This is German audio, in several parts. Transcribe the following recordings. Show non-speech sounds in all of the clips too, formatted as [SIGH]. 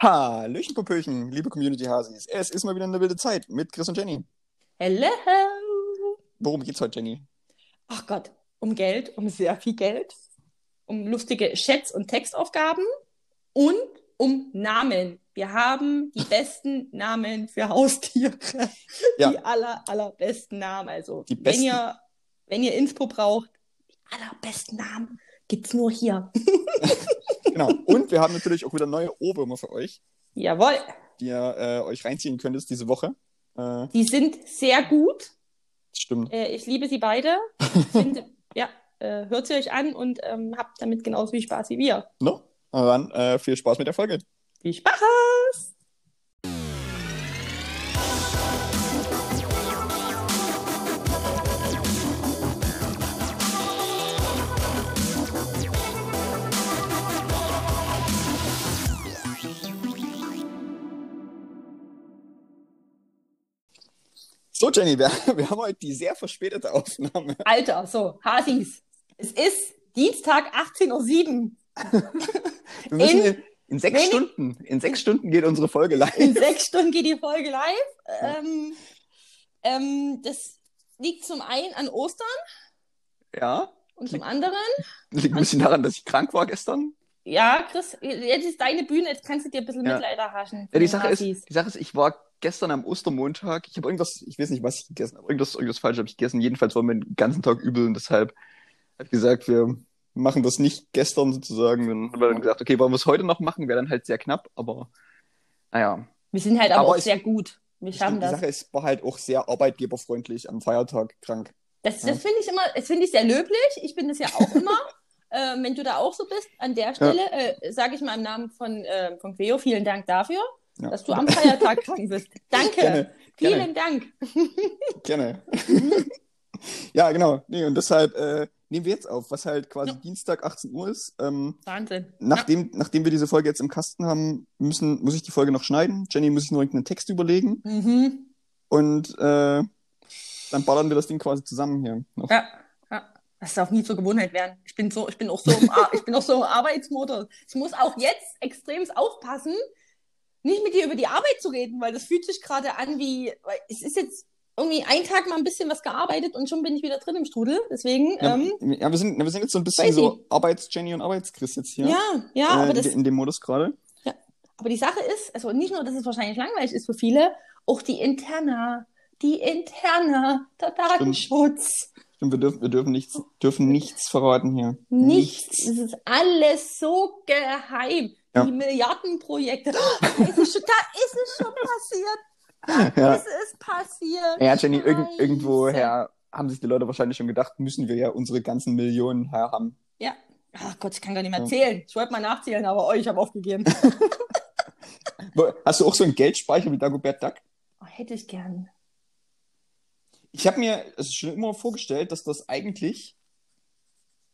Hallöchen, Popöchen, liebe Community-Hasis. Es ist mal wieder eine wilde Zeit mit Chris und Jenny. Hello. Worum geht's heute, Jenny? Ach Gott, um Geld, um sehr viel Geld, um lustige Chats und Textaufgaben und um Namen. Wir haben die besten Namen für Haustiere. Ja. Die aller, allerbesten Namen. Also, Die wenn besten- ihr, wenn ihr Inspo braucht, die allerbesten Namen gibt's nur hier. [LAUGHS] Genau. Und wir haben natürlich auch wieder neue Ohrwürmer für euch, Jawohl. die ihr äh, euch reinziehen könnt diese Woche. Äh, Die sind sehr gut. stimmt. Äh, ich liebe sie beide. Sind, [LAUGHS] ja, äh, hört sie euch an und ähm, habt damit genauso viel Spaß wie wir. No? Na dann äh, viel Spaß mit der Folge. Viel Spaß! So, Jenny, wir, [LAUGHS] wir haben heute die sehr verspätete Aufnahme. Alter, so, Hasis. Es ist Dienstag 18.07 Uhr. [LAUGHS] Wir müssen In- in, in sechs wenig- Stunden, in sechs Stunden geht unsere Folge live. In sechs Stunden geht die Folge live. Ähm, ähm, das liegt zum einen an Ostern Ja, und zum anderen, liegt ein bisschen daran, dass ich krank war gestern. ja, Chris, jetzt ist deine Bühne, jetzt kannst du dir ein bisschen Ja. Mitleid erhaschen. Ja, die Sache, ist, die Sache ist, ich war gestern am Ostermontag, ich habe irgendwas, ich weiß nicht, was ich gegessen habe, irgendwas, irgendwas falsch habe ich gegessen. Jedenfalls war mir den ganzen Tag übel und deshalb habe ich gesagt, wir machen das nicht gestern sozusagen. Dann haben wir dann gesagt, okay, wollen wir es heute noch machen, wäre dann halt sehr knapp, aber naja. Wir sind halt aber, Aber auch ich- sehr gut. Wir Die schaffen das. Sache ist, war halt auch sehr arbeitgeberfreundlich am Feiertag krank. Das, Ja. das finde ich immer, das finde ich sehr löblich. Ich bin das ja auch immer. [LAUGHS] ähm, wenn du da auch so bist, an der Stelle äh, sage ich mal im Namen von, äh, von Queo vielen Dank dafür, Ja. dass du am Feiertag krank bist. [LAUGHS] Danke. Gerne, Vielen Dank. [LAUGHS] gerne. [LAUGHS] ja, genau. Nee, und deshalb äh, nehmen wir jetzt auf, was halt quasi Ja. Dienstag 18 Uhr ist. Ähm, Wahnsinn. Nachdem, nachdem wir diese Folge jetzt im Kasten haben, müssen, muss ich die Folge noch schneiden. Jenny muss sich nur irgendeinen Text überlegen. Ja. Mhm. Und äh, dann ballern wir das Ding quasi zusammen hier. Noch. ja. ja. Das darf nie zur Gewohnheit werden. Ich bin so, ich bin auch so im, ich bin auch so im Arbeitsmodus. Ich muss auch jetzt extremst aufpassen, nicht mit dir über die Arbeit zu reden, weil das fühlt sich gerade an wie, weil es ist jetzt irgendwie ein Tag mal ein bisschen was gearbeitet und schon bin ich wieder drin im Strudel. Deswegen, Ja, ähm, ja, wir, sind, wir sind jetzt so ein bisschen so Arbeits-Jenny und Arbeits-Chris jetzt hier. Ja, ja, äh, aber, das, in dem Modus gerade. aber die Sache ist, also nicht nur, dass es wahrscheinlich langweilig ist für viele, auch die Interna, die Interna, der Datenschutz, Stimmt, wir dürfen, wir dürfen nichts, dürfen nichts verraten hier. nichts, es ist alles so geheim. Ja. Die Milliardenprojekte, oh, da ist es schon, da ist es schon passiert, [LAUGHS] Ja. ist es passiert. Ja, Jenny, Scheiße. irgendwoher haben sich die Leute wahrscheinlich schon gedacht, müssen wir ja unsere ganzen Millionen haben. Ja. Ach Gott, ich kann gar nicht mehr Ja. zählen. Ich wollte mal nachzählen, aber euch habe aufgegeben. [LAUGHS] Hast du auch so einen Geldspeicher wie Dagobert Duck? Oh, hätte ich gern. Ich habe mir es schon immer vorgestellt, dass das eigentlich.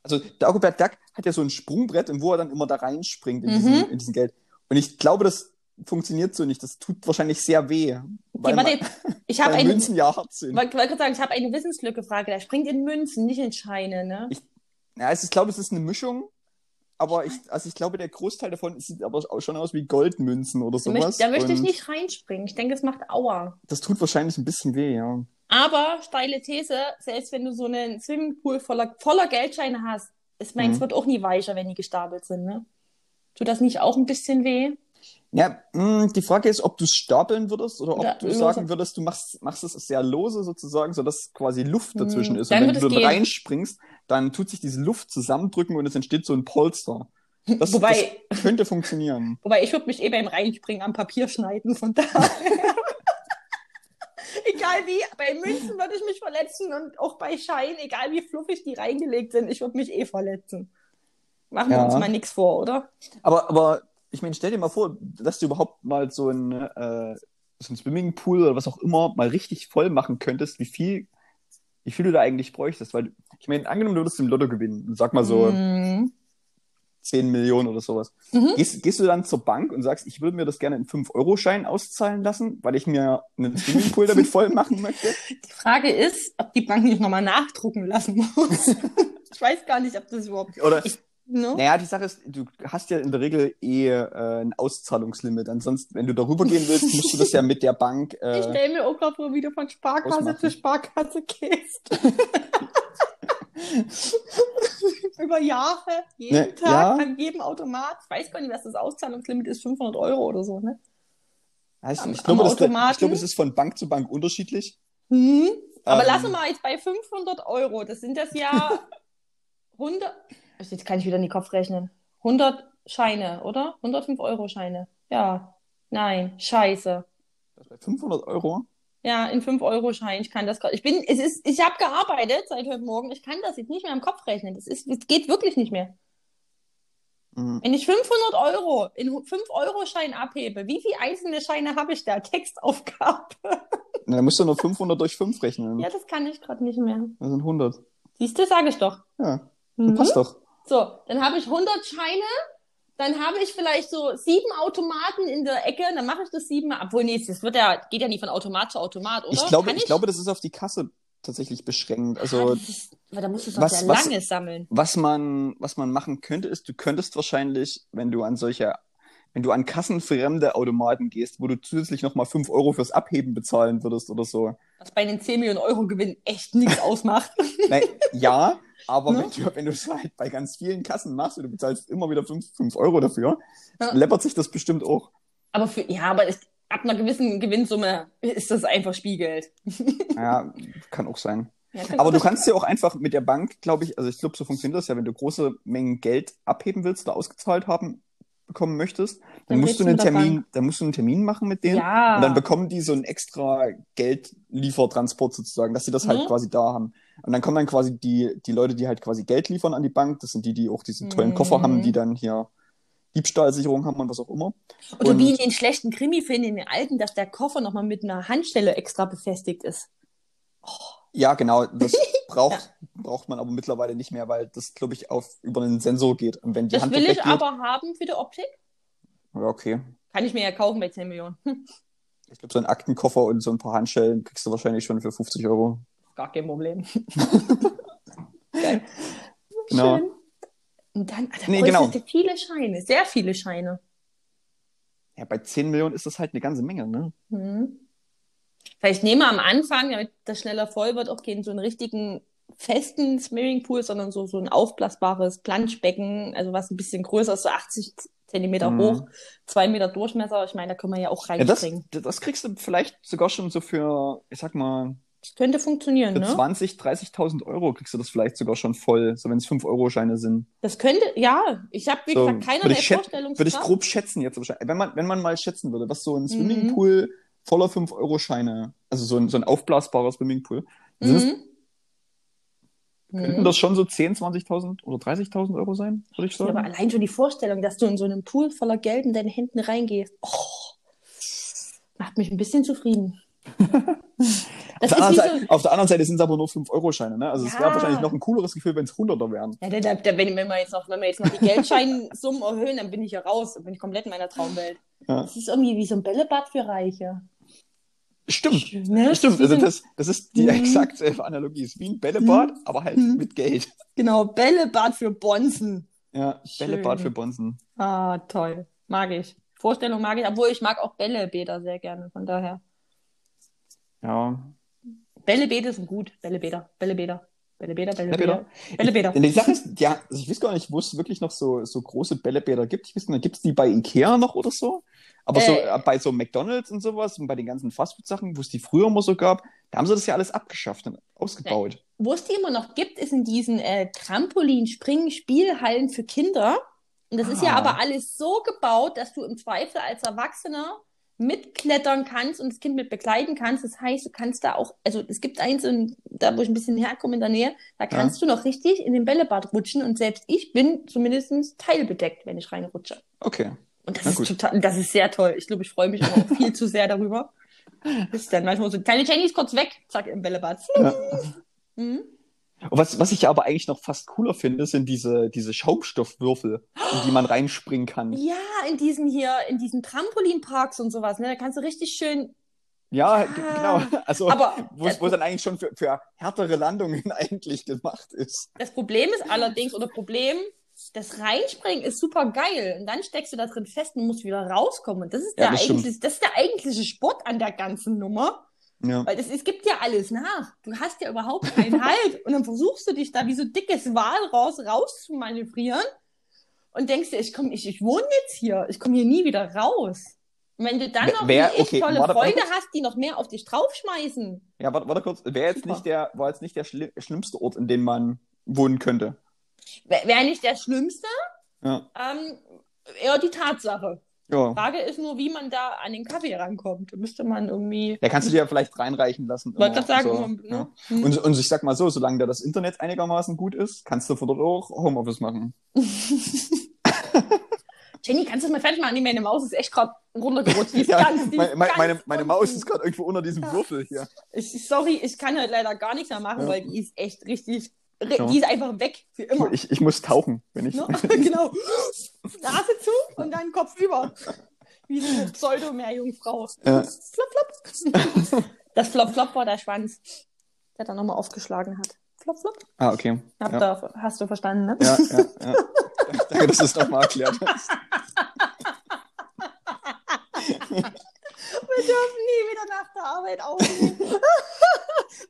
Also, Dagobert Duck hat ja so ein Sprungbrett, und wo er dann immer da reinspringt in, Mhm. diesen, in diesen Geld. Und ich glaube, das funktioniert so nicht. Das tut wahrscheinlich sehr weh. Weil, Okay, warte, man- ich habe eine, Münzen ja hart sind. wollte wollte gerade sagen, ich habe eine Wissenslücke Frage. Der springt in Münzen, nicht in Scheine, ne? Ich- Ja, es ist, ich glaube, es ist eine Mischung. Aber ich, also ich glaube, der Großteil davon sieht aber auch schon aus wie Goldmünzen oder Da möchte, sowas. da möchte ich nicht reinspringen. Ich denke, es macht Aua. Das tut wahrscheinlich ein bisschen weh, ja. Aber steile These, selbst wenn du so einen Swimmingpool voller, voller Geldscheine hast, ist meins Mhm. wird auch nie weicher, wenn die gestapelt sind, ne? Tut das nicht auch ein bisschen weh? Ja, mh, die Frage ist, ob du es stapeln würdest oder ob Oder du lose. sagen würdest, du machst, machst es sehr lose sozusagen, sodass quasi Luft dazwischen Hm, ist. dann Und wenn wird du dann gehen. reinspringst, dann tut sich diese Luft zusammendrücken und es entsteht so ein Polster. Das, Wobei- das könnte funktionieren. Wobei ich würde mich eh beim Reinspringen am Papier schneiden, von daher. [LAUGHS] egal wie, bei Münzen würde ich mich verletzen und auch bei Scheinen, egal wie fluffig die reingelegt sind, ich würde mich eh verletzen. Machen wir Ja. uns mal nichts vor, oder? Aber, aber ich meine, stell dir mal vor, dass du überhaupt mal so ein, äh, so ein Swimmingpool oder was auch immer mal richtig voll machen könntest, wie viel, wie viel du da eigentlich bräuchtest. Weil, ich meine, angenommen, du würdest im Lotto gewinnen, sag mal so Mhm. 10 Millionen oder sowas. Mhm. Gehst, gehst du dann zur Bank und sagst, ich würde mir das gerne in 5-Euro-Schein auszahlen lassen, weil ich mir einen Swimmingpool damit voll machen möchte? [LAUGHS] Die Frage ist, ob die Bank nicht nochmal nachdrucken lassen muss. [LAUGHS] ich weiß gar nicht, ob das überhaupt. Oder, Ich- Ne? Naja, die Sache ist, du hast ja in der Regel eh äh, ein Auszahlungslimit. Ansonsten, wenn du darüber gehen willst, musst du das ja mit der Bank. [LAUGHS] Ich Äh, stelle mir auch gerade vor, wie du von Sparkasse Ausmachen. zu Sparkasse gehst. [LAUGHS] Über Jahre, jeden Ne, Tag, ja. an jedem Automat. Ich weiß gar nicht, was das Auszahlungslimit ist, 500 Euro oder so, ne? am- ich, glaube, am das, ich glaube, es ist von Bank zu Bank unterschiedlich. Hm. Aber Ähm, lassen wir mal jetzt bei 500 Euro. Das sind das ja [LAUGHS] 100. Also Jetzt kann ich wieder in den Kopf rechnen. 100 Scheine, oder? 105 Euro Scheine. Ja. Nein. Scheiße. Bei 500 Euro? Ja, in 5 Euro Schein. Ich kann das gerade. Ich bin, es ist, ich habe gearbeitet seit heute Morgen. Ich kann das jetzt nicht mehr im Kopf rechnen. Das ist, es geht wirklich nicht mehr. Mhm. Wenn ich 500 Euro in 5 Euro Schein abhebe, wie viele einzelne Scheine habe ich da? [LAUGHS] Textaufgabe. Na, dann musst du nur 500 durch 5 rechnen. Ja, das kann ich gerade nicht mehr. Das sind 100. Siehst du, sage ich doch. Ja, Mhm. passt doch. So, dann habe ich 100 Scheine, dann habe ich vielleicht so sieben Automaten in der Ecke, dann mache ich das sieben, obwohl nee, das wird ja, geht ja nie von Automat zu Automat, oder? Ich glaube, Kann ich glaube, das ist auf die Kasse tatsächlich beschränkt. Ah, Also, das ist, aber da musst du es noch was- sehr was- lange sammeln. was man, was man machen könnte, ist, du könntest wahrscheinlich, wenn du an solche, wenn du an kassenfremde Automaten gehst, wo du zusätzlich nochmal 5 Euro fürs Abheben bezahlen würdest oder so. Was bei den 10 Millionen Euro Gewinn echt nichts ausmacht. Nein, ja, aber Ne? wenn du, wenn du es halt bei ganz vielen Kassen machst und du bezahlst immer wieder 5, 5 Euro dafür, Ja. läppert sich das bestimmt auch. Aber für, ja, aber es, ab einer gewissen Gewinnsumme ist das einfach Spielgeld. [LAUGHS] Ja, kann auch sein. Ja, Aber ich du kannst ja auch einfach mit der Bank, glaube ich, also ich glaube, so funktioniert das ja, wenn du große Mengen Geld abheben willst oder ausgezahlt haben bekommen möchtest, dann, Dann musst du einen Termin, dann musst du einen Termin machen mit denen Ja. und dann bekommen die so einen extra Geldliefertransport sozusagen, dass sie das halt Mhm. quasi da haben. Und dann kommen dann quasi die, die Leute, die halt quasi Geld liefern an die Bank, das sind die, die auch diese tollen Mhm. Koffer haben, die dann hier Diebstahlsicherung haben und was auch immer. Oder Und- wie in den schlechten Krimi-Filmen, in den alten, dass der Koffer nochmal mit einer Handstelle extra befestigt ist. Ja, genau, das [LAUGHS] braucht, braucht man aber mittlerweile nicht mehr, weil das, glaube ich, auf über einen Sensor geht. Und wenn die Das Hand will ich weggeht, aber haben für die Optik. ja, okay. Kann ich mir ja kaufen bei 10 Millionen. [LAUGHS] Ich glaube, so einen Aktenkoffer und so ein paar Handschellen kriegst du wahrscheinlich schon für 50 Euro. Gar kein Problem. [LAUGHS] Geil. Genau. Schön. Und dann, da Nee, nee, genau. viele Scheine, sehr viele Scheine. Ja, bei 10 Millionen ist das halt eine ganze Menge, ne? Hm. Vielleicht nehmen wir am Anfang, damit das schneller voll wird, auch keinen so einen richtigen festen Swimmingpool, sondern so, so ein aufblasbares Planschbecken, also was ein bisschen größer ist, so 80 Zentimeter Mhm. hoch, zwei Meter Durchmesser. Ich meine, da können wir ja auch Ja, das, reinspringen. das kriegst du vielleicht sogar schon so für, ich sag mal, Das könnte funktionieren, für ne? 20, 30.000 Euro kriegst du das vielleicht sogar schon voll, so wenn es 5-Euro-Scheine sind. Das könnte, ja, ich habe, wie So, gesagt, keinerlei Vorstellungskraft. würde ich grob schätzen jetzt wahrscheinlich. Wenn man, wenn man mal schätzen würde, was so ein Mhm. Swimmingpool voller 5-Euro-Scheine, also so ein, so ein aufblasbarer Swimmingpool, Mhm. könnten Mhm. das schon so 10, 20.000 oder 30.000 Euro sein, würde ich Ja, aber sagen. allein schon die Vorstellung, dass du in so einem Pool voller Geld in deine Händen reingehst, oh, macht mich ein bisschen zufrieden. [LAUGHS] Seite, auf der anderen Seite sind es aber nur 5-Euro-Scheine, ne? Also es wäre Ja. wahrscheinlich noch ein cooleres Gefühl, wenn es Hunderter wären. ja, da, da, wenn, wir jetzt noch, wenn wir jetzt noch die Geldscheinsummen [LAUGHS] erhöhen, dann bin ich ja raus, dann bin ich komplett in meiner Traumwelt. Ja. Das ist irgendwie wie so ein Bällebad für Reiche. Stimmt. Ne? Stimmt, also das, das ist die Mhm. exakt selbe Analogie. Es ist wie ein Bällebad, aber halt Mhm. mit Geld. Genau, Bällebad für Bonzen. Ja, Schön. Bällebad für Bonzen. Ah, toll. Mag ich. Vorstellung mag ich, obwohl ich mag auch Bällebäder sehr gerne, von daher. Ja. Bällebäder sind gut. Bällebäder, Bällebäder, Bällebäder, Bällebäder? Bällebäder. Die Sache ist, ja, also ich weiß gar nicht, wo es wirklich noch so, so große Bällebäder gibt. Ich weiß nicht, gibt es die bei Ikea noch oder so? Aber so Äh. äh, bei so McDonalds und sowas und bei den ganzen Fastfood-Sachen, wo es die früher immer so gab, da haben sie das ja alles abgeschafft und ausgebaut. Wo es die immer noch gibt, ist in diesen äh, Trampolin-Springen-Spielhallen für Kinder. Und das ist ja Ah. aber alles so gebaut, dass du im Zweifel als Erwachsener mitklettern kannst und das Kind mit begleiten kannst. Das heißt, du kannst da auch, also es gibt eins, in, da wo ich ein bisschen herkomme in der Nähe, da kannst du noch richtig in den Bällebad rutschen und selbst ich bin zumindest teilbedeckt, wenn ich reinrutsche. Okay. Und das Na ist gut. total, das ist sehr toll. Ich glaube, ich freue mich aber auch [LAUGHS] viel zu sehr darüber. Bis dann manchmal so, kleine Jenny ist kurz weg, zack, im Bällebad. Ja. Mhm. Und was, was ich aber eigentlich noch fast cooler finde, sind diese, diese Schaumstoffwürfel, in die man reinspringen kann. Ja, in diesen hier, in diesen Trampolinparks und sowas, ne? Da kannst du richtig schön. Ja, Ja. g- genau. [LAUGHS] Also, Aber wo es wo dann eigentlich schon für, für härtere Landungen [LAUGHS] eigentlich gemacht ist. das Problem ist allerdings, oder Problem, das Reinspringen ist super geil. Und dann steckst du da drin fest und musst wieder rauskommen. Und das ist, Ja, der, das eigentlich, das ist der eigentliche Sport an der ganzen Nummer. Ja. Weil das, es gibt ja alles nach. Du hast ja überhaupt keinen [LAUGHS] Halt. Und dann versuchst du dich da wie so dickes Walraus rauszumanövrieren und denkst dir, ich komm, ich, ich wohne jetzt hier. Ich komme hier nie wieder raus. Und wenn du dann Wer- noch wer- ich okay, tolle warte, warte Freunde kurz. hast, die noch mehr auf dich draufschmeißen. Ja, warte, warte kurz. Wäre jetzt Super. nicht der, war jetzt nicht der schli schlimmste Ort, in dem man wohnen könnte. Wäre nicht der Schlimmste, Ja. ähm, eher die Tatsache. Ja. Frage ist nur, wie man da an den Kaffee rankommt. Da müsste man irgendwie. Da kannst du dir ja vielleicht reinreichen lassen. Wollte gerade sagen, so, ja. ne? Hm. Und, und ich sag mal so, solange da das Internet einigermaßen gut ist, kannst du von dort auch Homeoffice machen. [LAUGHS] [LAUGHS] Jenny, kannst du das mal fertig machen? Nee, meine Maus ist echt gerade runtergerutscht. [LAUGHS] Ja, ganz, meine, meine, meine, Maus ist gerade irgendwo unter diesem Ja. Würfel hier. Ich, sorry, ich kann halt leider gar nichts mehr machen, Ja. weil die ist echt richtig. Ja. Die ist einfach weg für immer. Ich, ich muss tauchen, wenn ich. Ne? [LAUGHS] [LAUGHS] genau. Nase zu und dann Kopf über. Wie so eine Pseudo-Meerjungfrau. Ja. Flop, flop. [LAUGHS] Das Flop, flop war der Schwanz, der dann nochmal aufgeschlagen hat. Flop, flop. Ah, okay. Hab Ja. da, hast du verstanden, ne? Ja, ja, ja. Danke, dass du es nochmal erklärt hast. Wir dürfen nie wieder nach der Arbeit aufnehmen.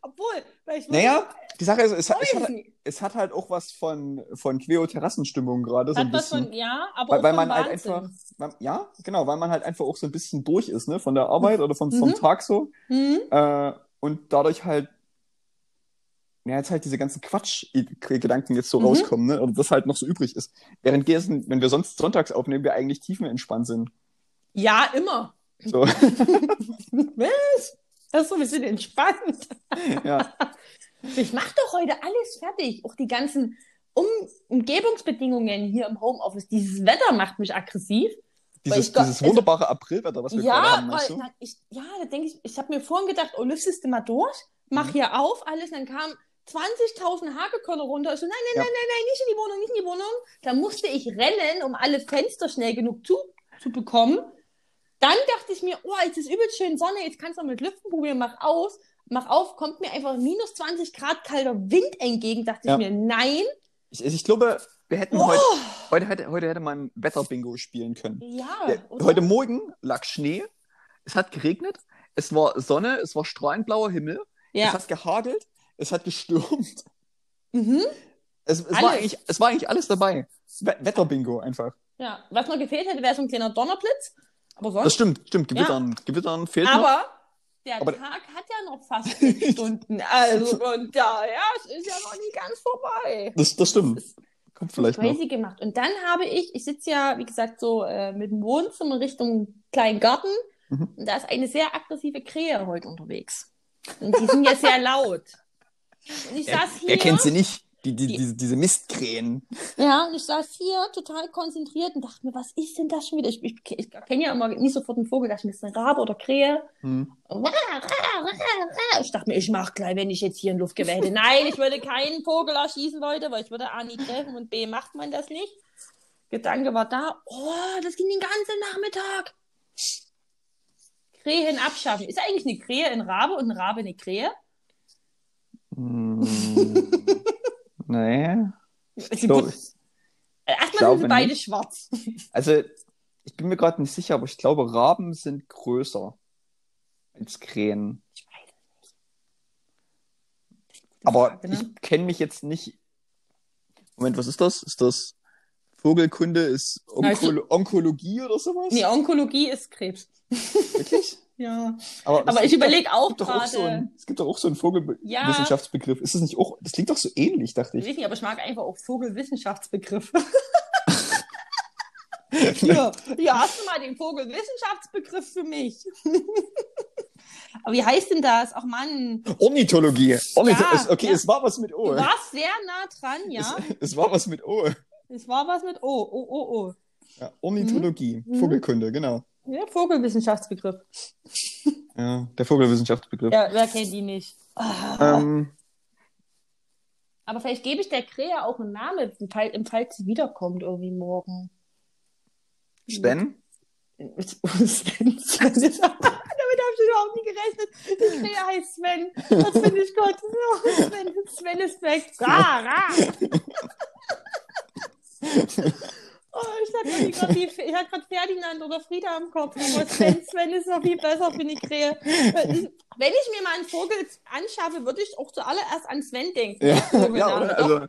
Obwohl, vielleicht Naja, die Sache ist, es, hat- es, hat, es hat halt auch was von, von Queo-Terrassenstimmung gerade. So ein bisschen. von, ja, aber weil, auch weil man halt einfach, weil, ja, genau, weil man halt einfach auch so ein bisschen durch ist, ne, von der Arbeit oder vom, vom Mhm. Tag so. Hm? Äh, und dadurch halt, ja, jetzt halt diese ganzen Quatsch-Gedanken jetzt so Mhm. rauskommen, ne, oder das halt noch so übrig ist. Während Gesen, wenn wir sonst sonntags aufnehmen, wir eigentlich tiefenentspannt sind. Ja, immer. So, [LAUGHS] Was? Das ist so ein bisschen entspannt. ja. [LAUGHS] Ich mach doch heute alles fertig. Auch die ganzen um Umgebungsbedingungen hier im Homeoffice. Dieses Wetter macht mich aggressiv. Dieses, ich dieses wunderbare Aprilwetter, was wir gerade Ja, haben, meinst weil, du? na, ich, ja, da denke ich, ich habe mir vorhin gedacht, oh, lüftest du mal durch, mach Mhm. hier auf, alles, dann kam 20.000 Hagekörner runter. Ich so, nein, nein, Ja. nein, nein, nein, nicht in die Wohnung, nicht in die Wohnung. Da musste ich rennen, um alle Fenster schnell genug zu, zu bekommen. Dann dachte ich mir, oh, jetzt ist übelst schön Sonne, jetzt kannst du auch mit Lüften probieren, mach aus, mach auf, kommt mir einfach minus 20 Grad kalter Wind entgegen. Dachte Ja. ich mir, nein, Ich, ich glaube, wir hätten Oh. heute, heute, hätte, heute hätte man Wetterbingo spielen können. ja. Ja, oder? heute Morgen lag Schnee, es hat geregnet, es war Sonne, es war strahlend Himmel, es ja. hat gehagelt, es hat gestürmt. Mhm. Es, es, war, eigentlich, es war eigentlich alles dabei. We Wetterbingo einfach. ja. Was noch gefehlt hätte, wäre so ein kleiner Donnerblitz. Aber sonst. Das stimmt, stimmt. Gewittern, Gewittern fehlt noch. Der Aber- Tag hat ja noch fast [LAUGHS] sechs Stunden. Also von daher, es ist ja noch nie ganz vorbei. Das, das stimmt. Kommt vielleicht noch. Crazy gemacht. Und dann habe ich, ich sitze ja, wie gesagt, so äh, mit dem Wohnzimmer Richtung kleinen Garten. Mhm. Und da ist eine sehr aggressive Krähe heute unterwegs. Und die sind ja sehr [LAUGHS] laut. Und ich saß hier. Wer kennt sie nicht? Die, die, Die- diese, diese Mistkrähen. Ja, und ich saß hier total konzentriert und dachte mir, was ist denn das schon wieder? Ich, ich, ich kenne ja immer nicht sofort einen Vogel, dachte mir, ist eine Rabe oder Krähe? Hm. Ich dachte mir, ich mach gleich, wenn ich jetzt hier ein Luftgewehr hätte. [LAUGHS] Nein, ich würde keinen Vogel erschießen, Leute, weil ich würde A nie treffen und B macht man das nicht. Gedanke war da, oh, das ging den ganzen Nachmittag. Krähen abschaffen. Ist eigentlich eine Krähe ein Rabe und ein Rabe eine Krähe? Hm. Nee. Sie glaub- put- Äh, Erstmal sind glaube sie beide nicht. schwarz. [LAUGHS] Also, ich bin mir gerade nicht sicher, aber ich glaube, Raben sind größer als Krähen. Ich weiß es nicht. Aber Frage, ne? ich kenne mich jetzt nicht. Moment, was ist das? Ist das Vogelkunde? Ist Also- Onkolo Onkologie oder sowas? Nee, Onkologie ist Krebs. [LAUGHS] Wirklich? Ja. Aber, Aber ich überlege auch auch so gerade. ein, es gibt doch auch so einen Ja. Vogelwissenschaftsbegriff. Ist das nicht auch, das klingt doch so ähnlich, dachte Ich ich. nicht, aber ich mag einfach auch Vogelwissenschaftsbegriff. Hier, [LAUGHS] hier hast du mal den Vogelwissenschaftsbegriff für mich. [LAUGHS] aber wie heißt denn das? Ach Mann, Ornithologie. Ornith Ja, es, okay, ja. es war was mit du O. warst sehr nah dran, ja. Es, es war was mit O. Es war was mit O, O, O, O. Ja, Ornithologie. Mhm. Vogelkunde, genau. Ja, Vogelwissenschaftsbegriff. Ja, der Vogelwissenschaftsbegriff. Ja, wer kennt die nicht? Ähm, Aber vielleicht gebe ich der Krähe auch einen Namen, im Fall, im Fall sie wiederkommt irgendwie morgen. Sven? Sven, Sven ist, [LAUGHS] damit habe ich überhaupt nie gerechnet. Die Krähe heißt Sven. Das finde ich gut. Sven, Sven ist weg. Ra, ra. [LAUGHS] Oh, ich hatte gerade ich Ferdinand oder Frieda im Kopf. Aber Sven, Sven ist noch viel besser für die Krähe. Wenn ich mir mal einen Vogel anschaffe, würde ich auch zuallererst an Sven denken. Ja, ja oder? Also,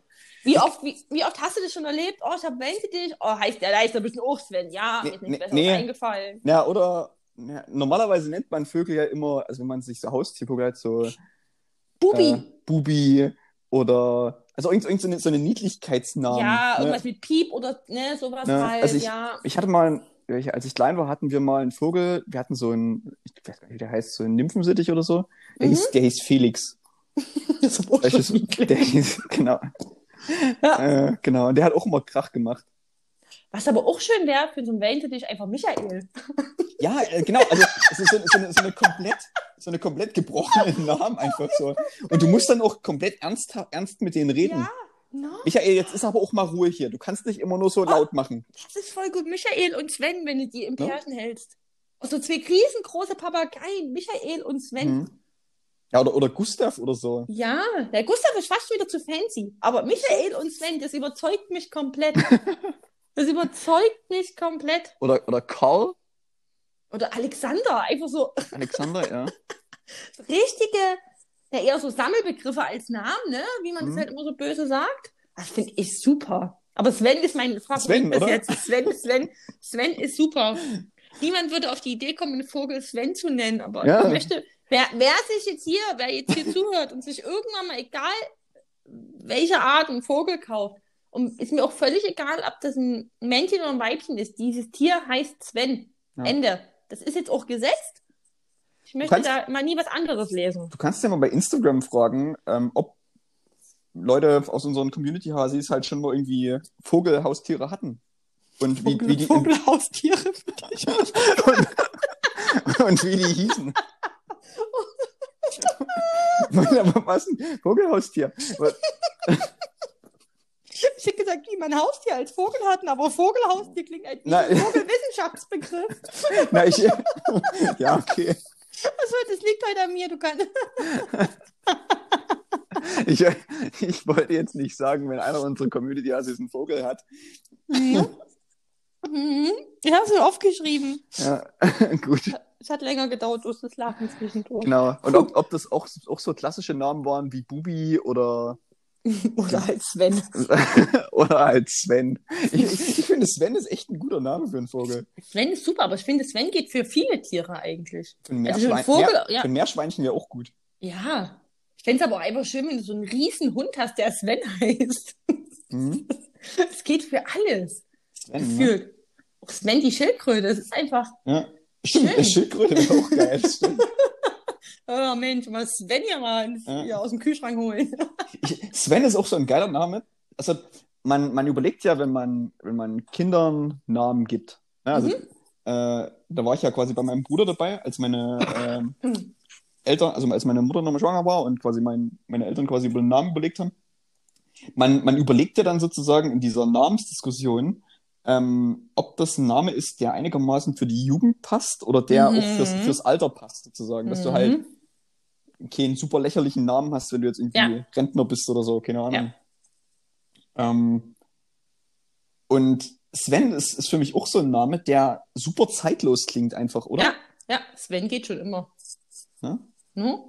Wie oft, wie, wie oft hast du das schon erlebt? Oh, ich habe Wente dich. Oh, heißt der leichter bisschen auch Sven. Ja, mir ist nichts Besseres nee. eingefallen. ja, oder ja, normalerweise nennt man Vögel ja immer, also wenn man sich so Haustiervögel hat, so Bubi. äh, Bubi oder also irgend, irgend so, eine, so eine Niedlichkeitsnamen. ja, ne? irgendwas mit Piep oder ne, sowas Ne, halt. also ich- ja. Ich hatte mal, als ich klein war, hatten wir mal einen Vogel, wir hatten so einen, ich weiß gar nicht, wie der heißt, so einen Nymphensittich oder so. Der, Mhm. hieß, der hieß Felix. [LAUGHS] Das ist der hieß, [LAUGHS] genau. Ja. Äh, genau, und der hat auch immer Krach gemacht. Was aber auch schön wäre für so einen Wente-Dich einfach Michael. Ja, äh, genau, also es ist so, so, eine, so, eine komplett, so eine komplett gebrochene [LAUGHS] Namen einfach so. Und du musst dann auch komplett ernst, ernst mit denen reden. Ja, no? Michael, jetzt ist aber auch mal Ruhe hier. Du kannst nicht immer nur so laut machen. das ist voll gut. Michael und Sven, wenn du die im Ja. Pärchen hältst. Und so zwei riesengroße Papageien, Michael und Sven. Mhm. Ja, oder, oder Gustav oder so. Ja, der Gustav ist fast wieder zu fancy. Aber Michael und Sven, das überzeugt mich komplett. [LAUGHS] Das überzeugt mich komplett. Oder, oder Karl, Oder Alexander, einfach so Alexander, ja. [LAUGHS] richtige, ja eher so Sammelbegriffe als Namen, ne? Wie man Mhm. das halt immer so böse sagt. Das finde ich super. Aber Sven ist mein Favorit Sven, bis oder? jetzt. Sven, Sven, Sven ist super. Niemand würde auf die Idee kommen, einen Vogel Sven zu nennen, aber Ja. ich möchte, wer, wer sich jetzt hier, wer jetzt hier zuhört und sich irgendwann mal, egal welche Art, einen Vogel kauft, und ist mir auch völlig egal, ob das ein Männchen oder ein Weibchen ist. Dieses Tier heißt Sven. Ja. Ende. Das ist jetzt auch gesetzt. Ich möchte kannst- da mal nie was anderes lesen. Du kannst ja mal bei Instagram fragen, ähm, ob Leute aus unseren Community-Hasis halt schon mal irgendwie Vogelhaustiere hatten. Und wie, wie die, und, Vogelhaustiere. [LAUGHS] und wie die hießen. [LAUGHS] Aber was ein Vogelhaustier? [LAUGHS] Ich hätte gesagt, wie man Haustier als Vogel hatten, aber Vogelhaustier klingt als Nein. Vogelwissenschaftsbegriff. [LAUGHS] Na, ich, [LAUGHS] ja, okay. Also, das liegt heute an mir, du kannst. [LAUGHS] Ich, ich wollte jetzt nicht sagen, wenn einer unserer Community-Hasis einen Vogel hat. Mhm. Mhm. Ich habe es aufgeschrieben. Ja, gut. Es hat länger gedauert, durch das Lachen zwischendurch. Genau. Und ob, ob das auch, auch so klassische Namen waren wie Bubi oder, [LAUGHS] Oder halt Sven. [LAUGHS] oder halt Sven. Ich, [LAUGHS] ich, finde, Sven ist echt ein guter Name für einen Vogel. Sven ist super, aber ich finde, Sven geht für viele Tiere eigentlich. Für ein Also Meerschwein, Vogel, Meer, ja. für ein Meerschweinchen wäre auch gut. Ja. Ich fände es aber auch einfach schön, wenn du so einen riesen Hund hast, der Sven heißt. Mhm. Es geht für alles. Sven, ne? Gefühlt. Auch Sven die Schildkröte, das ist einfach, Ja. Stimmt, Schön. Schildkröte wäre auch geil. Stimmt. Oh Mensch, mal Sven ja mal Ja. aus dem Kühlschrank holen. [LAUGHS] Sven ist auch so ein geiler Name. Also, man, man überlegt ja, wenn man, wenn man Kindern Namen gibt. Ja, also, Mhm. äh, da war ich ja quasi bei meinem Bruder dabei, als meine ähm, [LAUGHS] Eltern, also als meine Mutter nochmal schwanger war und quasi mein, meine Eltern quasi über den Namen überlegt haben. Man, man überlegt ja dann sozusagen in dieser Namensdiskussion, ähm, ob das ein Name ist, der einigermaßen für die Jugend passt oder der Mhm. auch fürs, fürs Alter passt, sozusagen. Dass du halt keinen super lächerlichen Namen hast, wenn du jetzt irgendwie Ja. Rentner bist oder so, keine Ahnung. Ja. Ähm, und Sven ist, ist für mich auch so ein Name, der super zeitlos klingt einfach, oder? Ja, ja, Sven geht schon immer. Ja? Ne?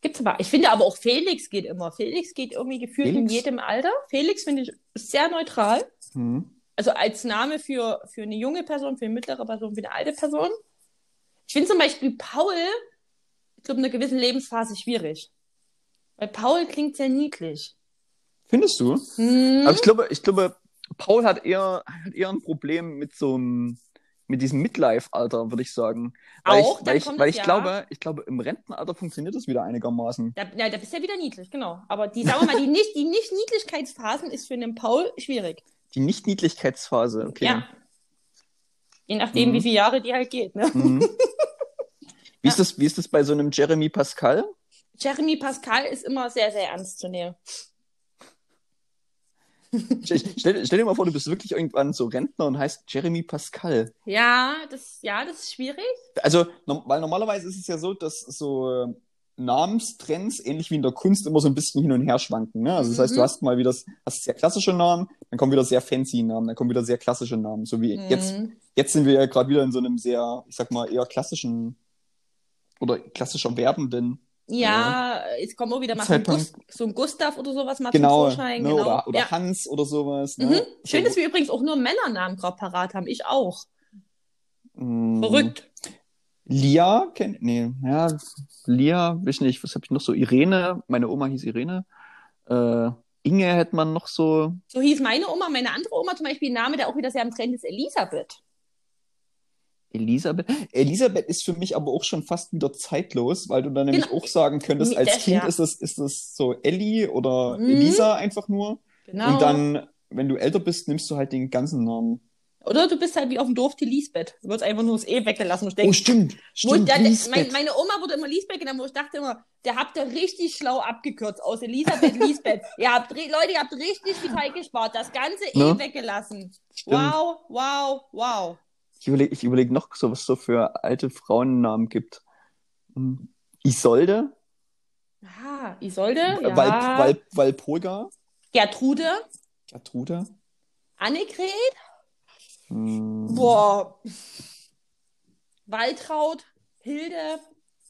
Gibt's aber. Ich finde aber auch Felix geht immer. Felix geht irgendwie gefühlt in Felix? jedem Alter. Felix finde ich sehr neutral. Mhm. Also als Name für, für eine junge Person, für eine mittlere Person, für eine alte Person. Ich finde zum Beispiel Paul, ich glaube, in einer gewissen Lebensphase schwierig. Weil Paul klingt sehr niedlich. Findest du? Hm? Aber ich glaube, ich glaube, Paul hat eher, hat eher ein Problem mit so einem, mit diesem Midlife-Alter, würde ich sagen. Weil Auch, ich, weil ich, weil ich ja. glaube, ich glaube, im Rentenalter funktioniert das wieder einigermaßen. Da, ja, da bist du ja wieder niedlich, genau. Aber die, sagen wir mal, die nicht, die nicht Niedlichkeitsphasen ist für einen Paul schwierig. Die Nicht-Niedlichkeitsphase, okay. Ja. Je nachdem, Mhm. wie viele Jahre die halt geht. Ne? Mhm. [LAUGHS] Wie, ist das, wie ist das bei so einem Jeremy Pascal? Jeremy Pascal ist immer sehr, sehr ernst zu nehmen. [LAUGHS] Stell, stell, dir mal vor, du bist wirklich irgendwann so Rentner und heißt Jeremy Pascal. Ja, das, ja, das ist schwierig. Also, weil normalerweise ist es ja so, dass so äh, Namenstrends, ähnlich wie in der Kunst, immer so ein bisschen hin und her schwanken. Ne? Also das heißt, du Mhm. hast mal wieder hast sehr klassische Namen, dann kommen wieder sehr fancy Namen, dann kommen wieder sehr klassische Namen. So wie jetzt, Mhm. jetzt sind wir ja gerade wieder in so einem sehr, ich sag mal, eher klassischen oder klassischer werdenden. Ja, jetzt kommen wir wieder mal so ein. Gust so ein Gustav oder sowas mal Genau, zum Vorschein. ne? Genau. oder, oder ja. Hans oder sowas. Ne? Mhm. Schön, so, dass wir übrigens auch nur Männernamen gerade parat haben. Ich auch. mh, Verrückt. Lia, kenn, nee, ja, Lia, weiß nicht, was habe ich noch so? Irene, meine Oma hieß Irene. Äh, Inge hätte man noch so. So hieß meine Oma, meine andere Oma zum Beispiel, ein Name, der auch wieder sehr am Trend ist, Elisabeth. Elisabeth. Elisabeth ist für mich aber auch schon fast wieder zeitlos, weil du dann nämlich Genau. auch sagen könntest, als das, Kind ja. ist es, ist es so Ellie oder Mhm. Elisa einfach nur. Genau. Und dann, wenn du älter bist, nimmst du halt den ganzen Namen. Oder du bist halt wie auf dem Dorf die Lisbeth. Du wirst einfach nur das E weggelassen. Und ich Oh, stimmt. Stimmt, dann, mein, meine Oma wurde immer Lisbeth genannt, wo ich dachte immer, der habt ihr richtig schlau abgekürzt aus Elisabeth [LAUGHS] Lisbeth. ihr habt, Leute, ihr habt richtig viel Zeit gespart. Das ganze E Ne? weggelassen. Stimmt. Wow, wow, wow. Ich überlege ich überleg noch so, was es so für alte Frauennamen gibt. Hm. Isolde, Ah, Isolde, Äh, ja. Val, Val, Walpurga, Gertrude, Gertrude. Annegret, Hm. boah, Waltraud, Hilde,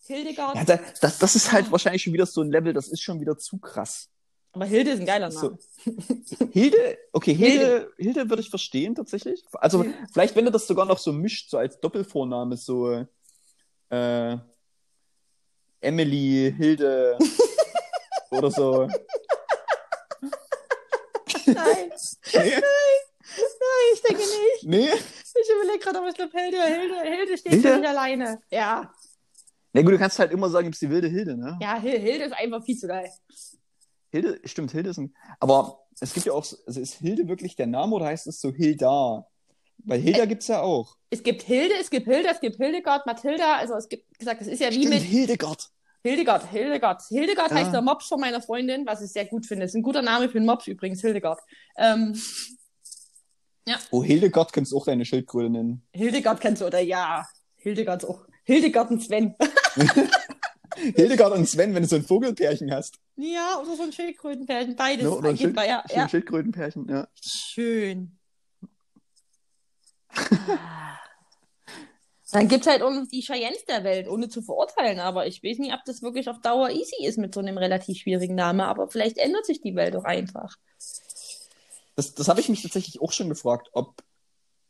Hildegard. Ja, da, das, das ist halt wahrscheinlich schon wieder so ein Level, das ist schon wieder zu krass. Aber Hilde ist ein geiler Name. So. [LAUGHS] Hilde, okay, Hilde, Hilde würde ich verstehen tatsächlich. Also Ja. vielleicht, wenn du das sogar noch so mischt, so als Doppelvorname, so äh, Emily, Hilde [LAUGHS] oder so. Nein, [LAUGHS] Nee, ich denke nicht. nee. Ich überlege gerade, aber ich glaube, Hilde, Hilde, Hilde steht Hilde? sich alleine. Ja, Na gut, du kannst halt immer sagen, du bist die wilde Hilde, ne? ja, Hil- Hilde ist einfach viel zu geil. Hilde, stimmt, Hilde ist ein. Aber es gibt ja auch, so- also ist Hilde wirklich der Name oder heißt es so Hilda? Weil Hilda gibt's ja auch. Es gibt Hilde, es gibt Hilde, es gibt Hildegard, Mathilda. Also es gibt, gesagt, es ist ja wie Stimmt, mit Hildegard. Hildegard, Hildegard. Hildegard Ja. heißt der Mops von meiner Freundin, was ich sehr gut finde. Ist ein guter Name für einen Mops übrigens, Hildegard. Ähm, Oh, Hildegard könntest du auch deine Schildkröte nennen. Hildegard kennst du, oder ja, Hildegard auch. Hildegard und Sven. [LAUGHS] Hildegard und Sven, wenn du so ein Vogelpärchen hast. Ja, oder so ein Schildkrötenpärchen, beides. Oder ein Schild, ja, ja. Schildkrötenpärchen, ja. Schön. [LAUGHS] Dann gibt es halt auch noch die Cheyennes der Welt, ohne zu verurteilen, aber ich weiß nicht, ob das wirklich auf Dauer easy ist mit so einem relativ schwierigen Namen, aber vielleicht ändert sich die Welt doch einfach. Das, das habe ich mich tatsächlich auch schon gefragt, ob